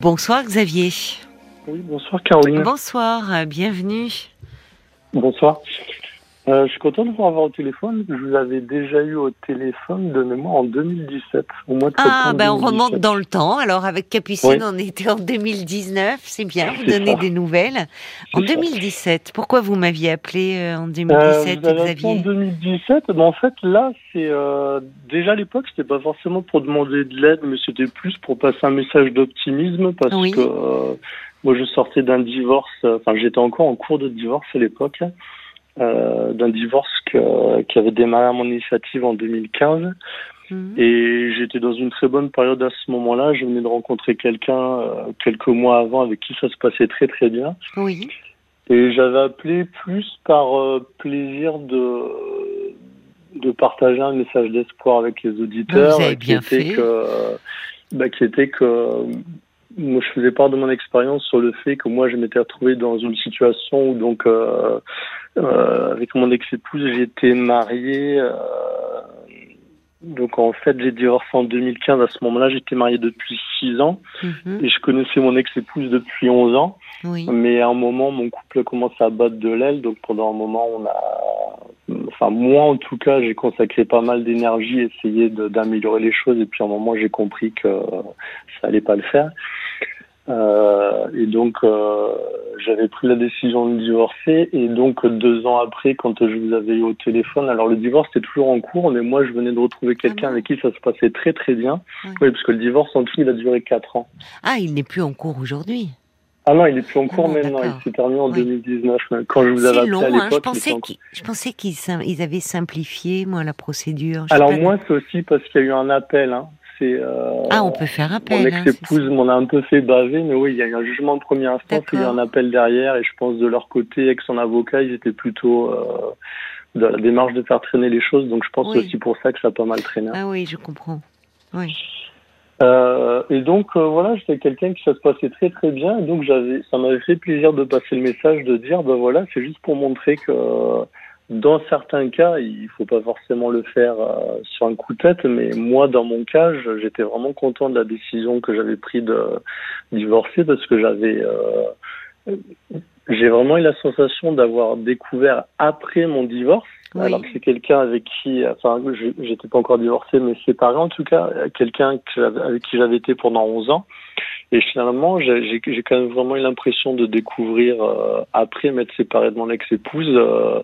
Bonsoir Xavier. Oui, bonsoir Caroline. Bonsoir, bienvenue. Bonsoir. Euh, je suis content de vous avoir au téléphone. Je vous avais déjà eu au téléphone de mémoire en 2017, au mois de Ah, ben on 2017. remonte dans le temps. Alors avec Capucine, Oui. on était en 2019. C'est bien, vous donnez ça. des nouvelles. En C'est ça. 2017, pourquoi vous m'aviez appelé euh, en Euh, 2017, vous avez appelé en Xavier 2017, mais en fait là, c'est euh, déjà à l'époque, c'était pas forcément pour demander de l'aide, mais c'était plus pour passer un message d'optimisme parce Oui. que euh, moi je sortais d'un divorce, euh, enfin j'étais encore en cours de divorce à l'époque, euh, d'un divorce que- qui avait démarré à mon initiative en 2015. Mhm. Et j'étais dans une très bonne période à ce moment-là. Je venais de rencontrer quelqu'un euh, quelques mois avant avec qui ça se passait très très bien. Oui. Et j'avais appelé plus par euh, plaisir de de partager un message d'espoir avec les auditeurs, Vous avez euh, qui bien était fait. que bah, qui était que moi je faisais part de mon expérience sur le fait que moi je m'étais retrouvé dans une situation où donc euh, euh, avec mon ex-épouse j'étais marié euh, donc en fait j'ai divorcé en 2015 à ce moment-là j'étais marié depuis six ans Mhm. et je connaissais mon ex-épouse depuis 11 ans Oui. mais à un moment, mon couple a commencé à battre de l'aile. Donc pendant un moment, on a, enfin moi en tout cas, j'ai consacré pas mal d'énergie, à essayer d'améliorer les choses. Et puis à un moment, j'ai compris que ça allait pas le faire. Euh, et donc euh, j'avais pris la décision de divorcer. Et donc deux ans après, quand je vous avais eu au téléphone, alors le divorce était toujours en cours, mais moi je venais de retrouver quelqu'un bon avec qui ça se passait très très bien. Oui. Oui, parce que le divorce en tout, il a duré quatre ans. Ah, il n'est plus en cours aujourd'hui. Ah non, il est plus en cours maintenant, il s'est terminé en Oui. 2019. Quand je vous avais appelé long, à hein. l'époque, Je pensais en qu'ils, ils avaient simplifié, moi, la procédure. Je Alors moi, c'est aussi parce qu'il y a eu un appel. Hein. Euh, Ah, on peut faire appel. mon hein, ex-épouse ça. m'en a un peu fait baver, mais oui, il y a eu un jugement de première instance, il y a eu un appel derrière, et je pense de leur côté, avec son avocat, ils étaient plutôt euh, dans la démarche de faire traîner les choses. Donc je pense Oui. que c'est aussi pour ça que ça a pas mal traîné. Ah oui, je comprends. Oui. Euh, et donc euh, voilà, j'étais quelqu'un qui ça se passait très très bien. Donc j'avais, ça m'avait fait plaisir de passer le message de dire, ben voilà, c'est juste pour montrer que dans certains cas, il faut pas forcément le faire euh, sur un coup de tête. Mais moi, dans mon cas, j'étais vraiment content de la décision que j'avais prise de divorcer parce que j'avais, j'ai vraiment eu la sensation d'avoir découvert après mon divorce Oui. alors que c'est quelqu'un avec qui, enfin, j'étais pas encore divorcé, mais séparé en tout cas, quelqu'un avec qui j'avais été pendant 11 ans. Et finalement, j'ai quand même vraiment eu l'impression de découvrir, euh, après m'être séparé de mon ex-épouse, euh,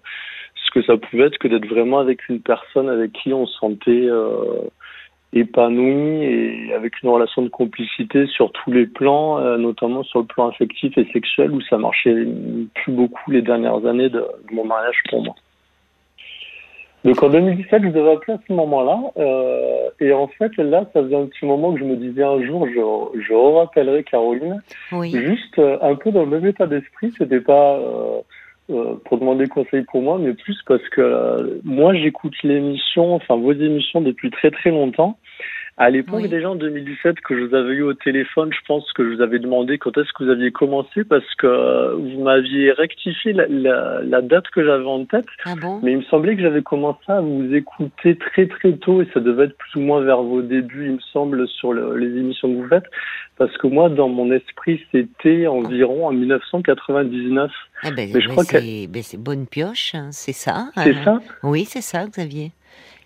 ce que ça pouvait être que d'être vraiment avec une personne avec qui on se sentait euh, épanoui et avec une relation de complicité sur tous les plans, euh, notamment sur le plan affectif et sexuel, où ça marchait plus beaucoup les dernières années de, de mon mariage pour moi. Donc en 2017, je devais appeler à ce moment-là. euh, et en fait, là, ça faisait un petit moment que je me disais un jour, je, je rappellerai Caroline. Oui. Juste euh, un peu dans le même état d'esprit. C'était pas euh, pour demander conseil pour moi, mais plus parce que euh, moi, j'écoute l'émission, enfin vos émissions depuis très très longtemps. À l'époque, Oui. déjà en 2017, que je vous avais eu au téléphone, je pense que je vous avais demandé quand est-ce que vous aviez commencé parce que euh, vous m'aviez rectifié la, la, la date que j'avais en tête. Ah bon? Mais il me semblait que j'avais commencé à vous écouter très très tôt et ça devait être plus ou moins vers vos débuts, il me semble, sur le- les émissions que vous faites. Parce que moi, dans mon esprit, c'était environ en 1999. Ah ben, mais je ben, crois que- c'est c'est bonne pioche, hein, c'est ça. C'est euh, ça? Oui, c'est ça, Xavier.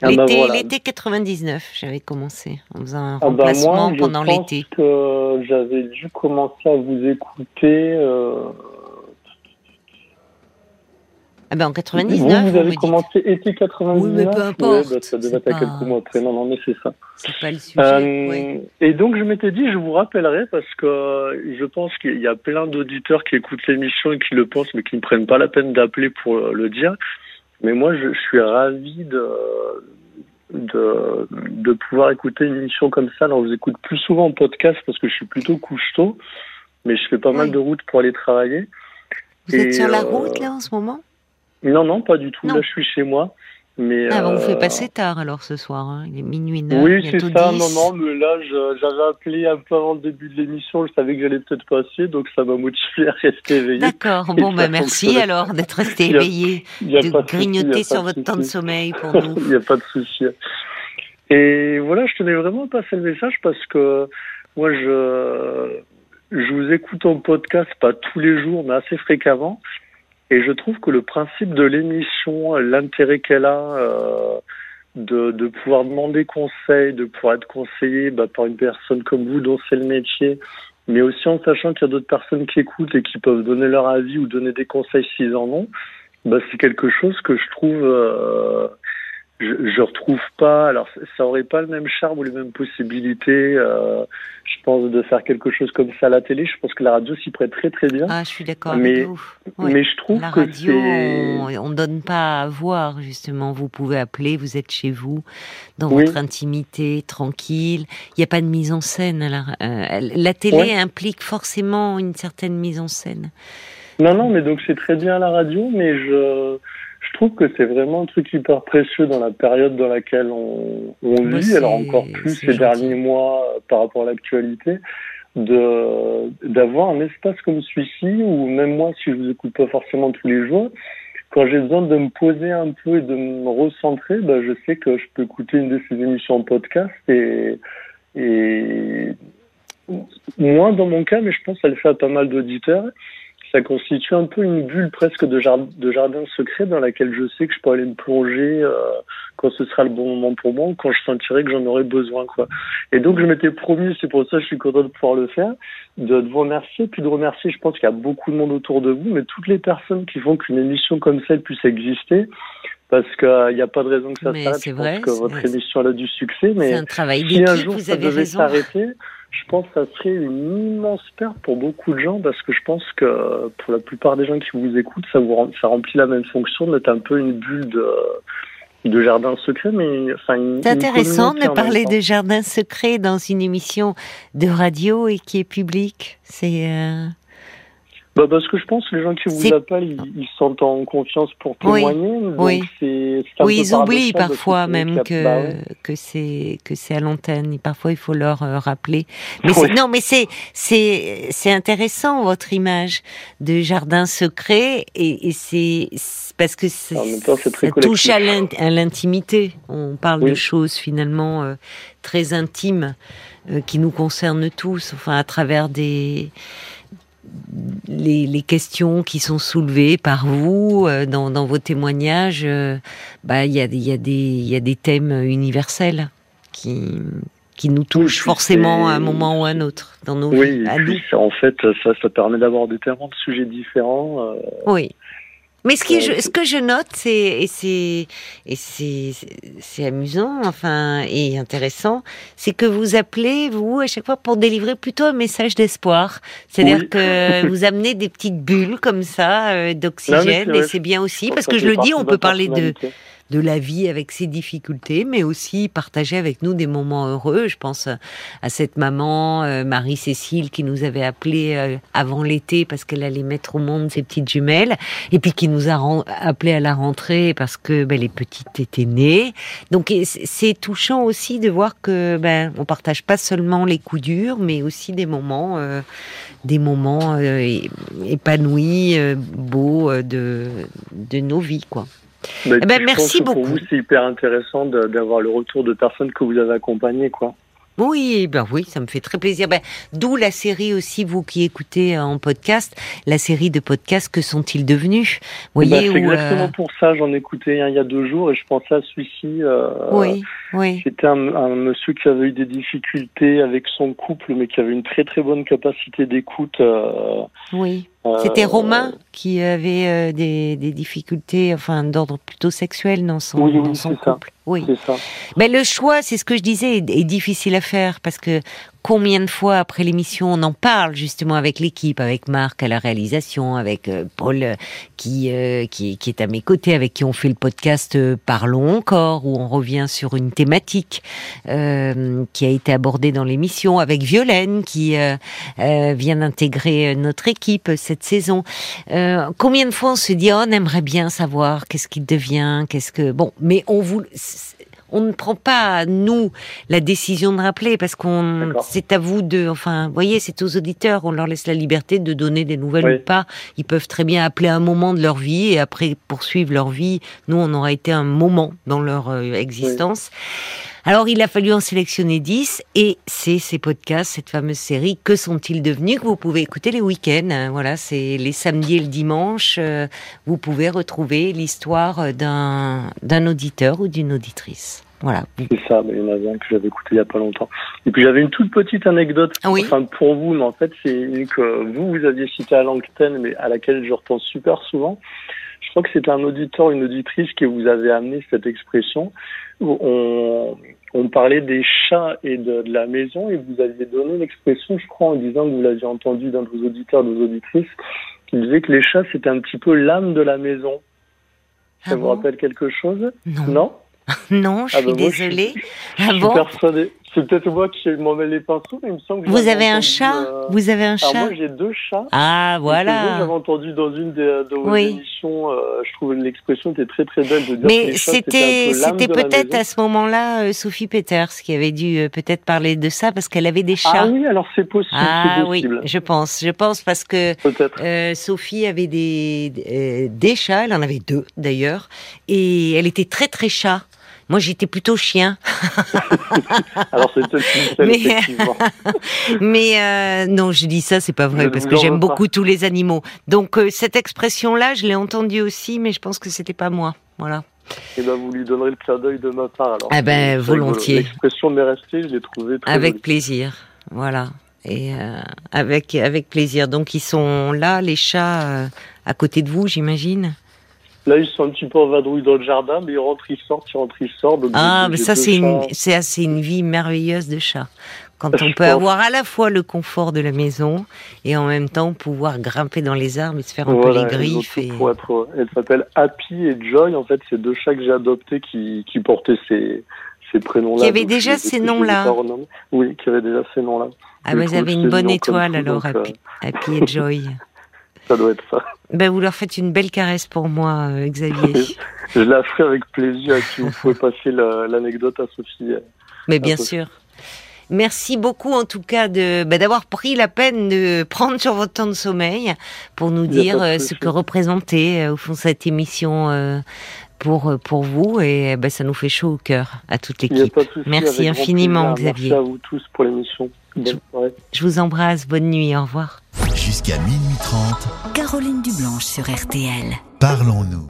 Ah bah L'été, voilà. l'été 99, j'avais commencé en faisant un Ah bah remplacement moi, je pendant pense l'été. que j'avais dû commencer à vous écouter. euh, Ah ben en Vous, 99, vous avez dites. commencé été 99 Oui, mais peu Ouais, importe, bah, ça devait être pas- quelques mois après. Non, non, mais c'est ça. C'est pas le sujet. Euh. Et donc je m'étais dit, je vous rappellerai parce que euh, je pense qu'il y a plein d'auditeurs qui écoutent l'émission et qui le pensent, mais qui ne prennent pas la peine d'appeler pour euh, le dire. Mais moi, je, je suis ravi de, de de pouvoir écouter une émission comme ça. Alors je vous écoute plus souvent en podcast parce que je suis plutôt couche tôt, mais je fais pas mal de route pour aller travailler. Vous êtes sur la euh, route là en ce moment? Non, non, pas du tout. Non. Là, je suis chez moi. Mais Ah, on vous fait euh, passer tard alors ce soir. hein. Il est minuit 9, Oui, c'est ça. 10. Non, non, mais là, j'avais appelé un peu avant le début de l'émission. Je savais que j'allais peut-être passer, donc ça m'a motivé à rester éveillé. D'accord, bon, bah merci alors d'être resté éveillé, de souci, grignoter sur votre temps de sommeil pour nous. Il n'y a pas de souci. Et voilà, je tenais vraiment à passer le message parce que moi, je je vous écoute en podcast, pas tous les jours, mais assez fréquemment. Et je trouve que le principe de l'émission, l'intérêt qu'elle a, euh, de, de, pouvoir demander conseil, de pouvoir être conseillé bah, par une personne comme vous dont c'est le métier, mais aussi en sachant qu'il y a d'autres personnes qui écoutent et qui peuvent donner leur avis ou donner des conseils s'ils en ont, bah, c'est quelque chose que je trouve euh, je, je retrouve pas. Alors, ça aurait pas le même charme ou les mêmes possibilités. Euh, je pense de faire quelque chose comme ça à la télé. Je pense que la radio s'y prête très très bien. Ah, je suis d'accord mais. Mais je trouve la que radio, c'est. on, on donne pas à voir justement. Vous pouvez appeler, vous êtes chez vous, dans Oui. votre intimité, tranquille. Il n'y a pas de mise en scène. Euh, la télé Ouais. implique forcément une certaine mise en scène. Non, non, mais donc c'est très bien la radio, mais je je trouve que c'est vraiment un truc hyper précieux dans la période dans laquelle on, on Bah, vit, alors encore plus ces gentil. derniers mois euh, par rapport à l'actualité, de d'avoir un espace comme celui-ci où même moi, si je vous écoute pas forcément tous les jours, quand j'ai besoin de me poser un peu et de me recentrer, bah, je sais que je peux écouter une de ces émissions en podcast et et moins dans mon cas, mais je pense que ça le fait à pas mal d'auditeurs. Ça constitue un peu une bulle presque de, jard- de jardin secret dans laquelle je sais que je peux aller me plonger euh, quand ce sera le bon moment pour moi quand je sentirai que j'en aurai besoin. quoi. Et donc je m'étais promis, c'est pour ça que je suis content de pouvoir le faire, de, de vous remercier, puis de remercier, je pense qu'il y a beaucoup de monde autour de vous, mais toutes les personnes qui font qu'une émission comme celle puisse exister, parce qu'il n'y a pas de raison que ça s'arrête. c'est Je vrai, pense que votre émission elle a du succès, mais C'est un travail si un jour vous ça avez devait s'arrêter, je pense que ça serait une immense perte pour beaucoup de gens parce que je pense que pour la plupart des gens qui vous écoutent, ça, vous, ça remplit la même fonction d'être un peu une bulle de, de jardin secret, mais enfin. C'est intéressant de parler de jardin secret dans une émission de radio et qui est publique. C'est euh, Bah parce que je pense que les gens qui vous appellent, ils, ils se sentent en confiance pour Oui, témoigner. donc oui. c'est un oui, ils oublient parfois même que bah ouais. que c'est que c'est à l'antenne. Parfois, il faut leur euh, rappeler. Mais Oui. non, mais c'est c'est c'est intéressant votre image de jardin secret et, et c'est parce que ça touche à l'in- à l'intimité. On parle de Oui. choses finalement euh, très intimes euh, qui nous concernent tous. Enfin, à travers des les, les questions qui sont soulevées par vous euh, dans, dans vos témoignages, euh, bah il y a, des- il y a des il y a des thèmes universels qui qui nous touchent forcément à un moment ou à un autre dans nos Oui, vies, en fait, ça, ça permet d'aborder tellement de sujets différents. euh, Oui. Mais ce, qui que je note, c'est et c'est et c'est amusant, enfin et intéressant, c'est que vous appelez vous à chaque fois pour délivrer plutôt un message d'espoir. C'est-à-dire Oui. que vous amenez des petites bulles comme ça euh, d'oxygène et c'est bien aussi parce que je le dis, on peut parler de. De la vie avec ses difficultés, mais aussi partager avec nous des moments heureux. Je pense à cette maman, euh, Marie-Cécile, qui nous avait appelé euh, avant l'été parce qu'elle allait mettre au monde ses petites jumelles, et puis qui nous a appelé à la rentrée parce que ben, les petites étaient nées. Donc c'est touchant aussi de voir que ben on partage pas seulement les coups durs, mais aussi des moments, euh, des moments euh, épanouis, euh, beaux euh, de de nos vies, quoi. Bah, Eh ben, merci que Pour beaucoup. vous, c'est hyper intéressant d'avoir le retour de personnes que vous avez accompagnées, quoi. Oui, ben oui, ça me fait très plaisir. Ben, D'où la série aussi, vous qui écoutez euh, en podcast, la série de podcasts Que sont-ils devenus? Bah, voyez c'est où, exactement euh, pour ça. J'en écoutais un il y a deux jours et je pensais à celui-ci. euh, Oui, oui, C'était un, un monsieur qui avait eu des difficultés avec son couple, mais qui avait une très très bonne capacité d'écoute. euh, oui. Euh, C'était Romain qui avait euh, des, des difficultés, enfin d'ordre plutôt sexuel dans son, Oui, oui, dans son c'est ça. couple. Oui. C'est ça. Mais le choix, c'est ce que je disais, est, est difficile à faire parce que combien de fois après l'émission on en parle justement avec l'équipe, avec Marc à la réalisation, avec euh, Paul euh, qui, euh, qui qui est à mes côtés, avec qui on fait le podcast Parlons encore où on revient sur une thématique qui a été abordée dans l'émission, avec Violaine qui vient d'intégrer notre équipe cette saison. Combien de fois on se dit oh, on aimerait bien savoir qu'est-ce qu'il devient, qu'est-ce que bon, mais on vous on ne prend pas nous la décision de rappeler parce qu'on c'est à vous de enfin vous voyez c'est aux auditeurs. On leur laisse la liberté de donner des nouvelles Oui. ou pas. Ils peuvent très bien appeler un moment de leur vie et après poursuivre leur vie. Nous on aura été un moment dans leur euh, existence Alors, il a fallu en sélectionner 10 et c'est ces podcasts, cette fameuse série Que sont-ils devenus que vous pouvez écouter les week-ends. Voilà, c'est les samedis et le dimanche. euh, vous pouvez retrouver l'histoire d'un d'un auditeur ou d'une auditrice. Voilà. C'est ça, mais il y en avait un que j'avais écouté il y a pas longtemps. Et puis j'avais une toute petite anecdote, Oui. enfin pour vous, mais en fait c'est une que vous, vous aviez citée à l'antenne, mais à laquelle je repense super souvent. Je crois que c'était un auditeur, une auditrice qui vous avait amené cette expression. On, on parlait des chats et de, de la maison et vous aviez donné l'expression, je crois, en disant que vous l'aviez entendu d'un de vos auditeurs, de vos auditrices, qui disait que les chats c'était un petit peu l'âme de la maison. Ça Ah vous bon? rappelle quelque chose? Non, Non? Non, je Ah suis bah moi, je suis- désolée. Je Ah suis bon? persuadé. C'est peut-être moi qui m'en mêle les pinceaux, mais il me semble que Vous avez un chat? euh, Vous avez un Alors chat? moi j'ai deux chats. Ah, voilà. J'avais entendu dans une des, de vos Oui. émissions, euh, je trouve l'expression était très très belle de dire Mais c'était peut-être à ce moment-là euh, Sophie Peters qui avait dû euh, peut-être parler de ça parce qu'elle avait des chats. Ah oui, alors c'est possible, Ah oui, je pense, je pense parce que euh, Sophie avait des euh, des chats, elle en avait deux d'ailleurs, et elle était très très chat. Moi, j'étais plutôt chien, Alors c'est Mais- effectivement. mais euh, non, je dis ça, c'est pas vrai parce que j'aime beaucoup tous les animaux. Donc euh, cette expression-là, je l'ai entendue aussi, mais je pense que c'était pas moi. Voilà. Et ben vous lui donnerez le clin d'œil de ma part. Alors. Ah ben, volontiers. L'expression m'est restée, je l'ai trouvée très Avec jolie. plaisir, voilà. Et euh, avec avec plaisir. Donc ils sont là, les chats, à côté de vous, j'imagine? Là ils sont un petit peu en vadrouille dans le jardin, mais ils rentrent, ils sortent, ils rentrent, ils sortent. Donc, Ah, mais ça c'est une, c'est une vie merveilleuse de chat. Quand on peut pense. avoir à la fois le confort de la maison et en même temps pouvoir grimper dans les arbres et se faire un Voilà, peu les griffes. tout Et... pour être- elles s'appellent Happy et Joy. En fait, c'est deux chats que j'ai adoptés qui, qui portaient ces, ces prénoms-là. Qui avaient déjà ces noms-là. Oui, qui avaient déjà ces noms-là. Ah, vous avez une bonne étoile tout, alors, donc, euh, Happy, Happy et Joy. Ça doit être ça. Ben, vous leur faites une belle caresse pour moi, euh, Xavier. Je la ferai avec plaisir puis vous pouvez passer la- l'anecdote à Sophie. Mais bien sûr. Merci beaucoup en tout cas de bah, d'avoir pris la peine de prendre sur votre temps de sommeil pour nous dire euh, ce que représentait euh, au fond cette émission euh, pour pour vous et bah, ça nous fait chaud au cœur à toute l'équipe. Merci infiniment. Xavier. Merci à vous tous pour l'émission. Je vous embrasse, bonne nuit, au revoir. Jusqu'à minuit 30, Caroline Dublanche sur RTL. parlons-nous.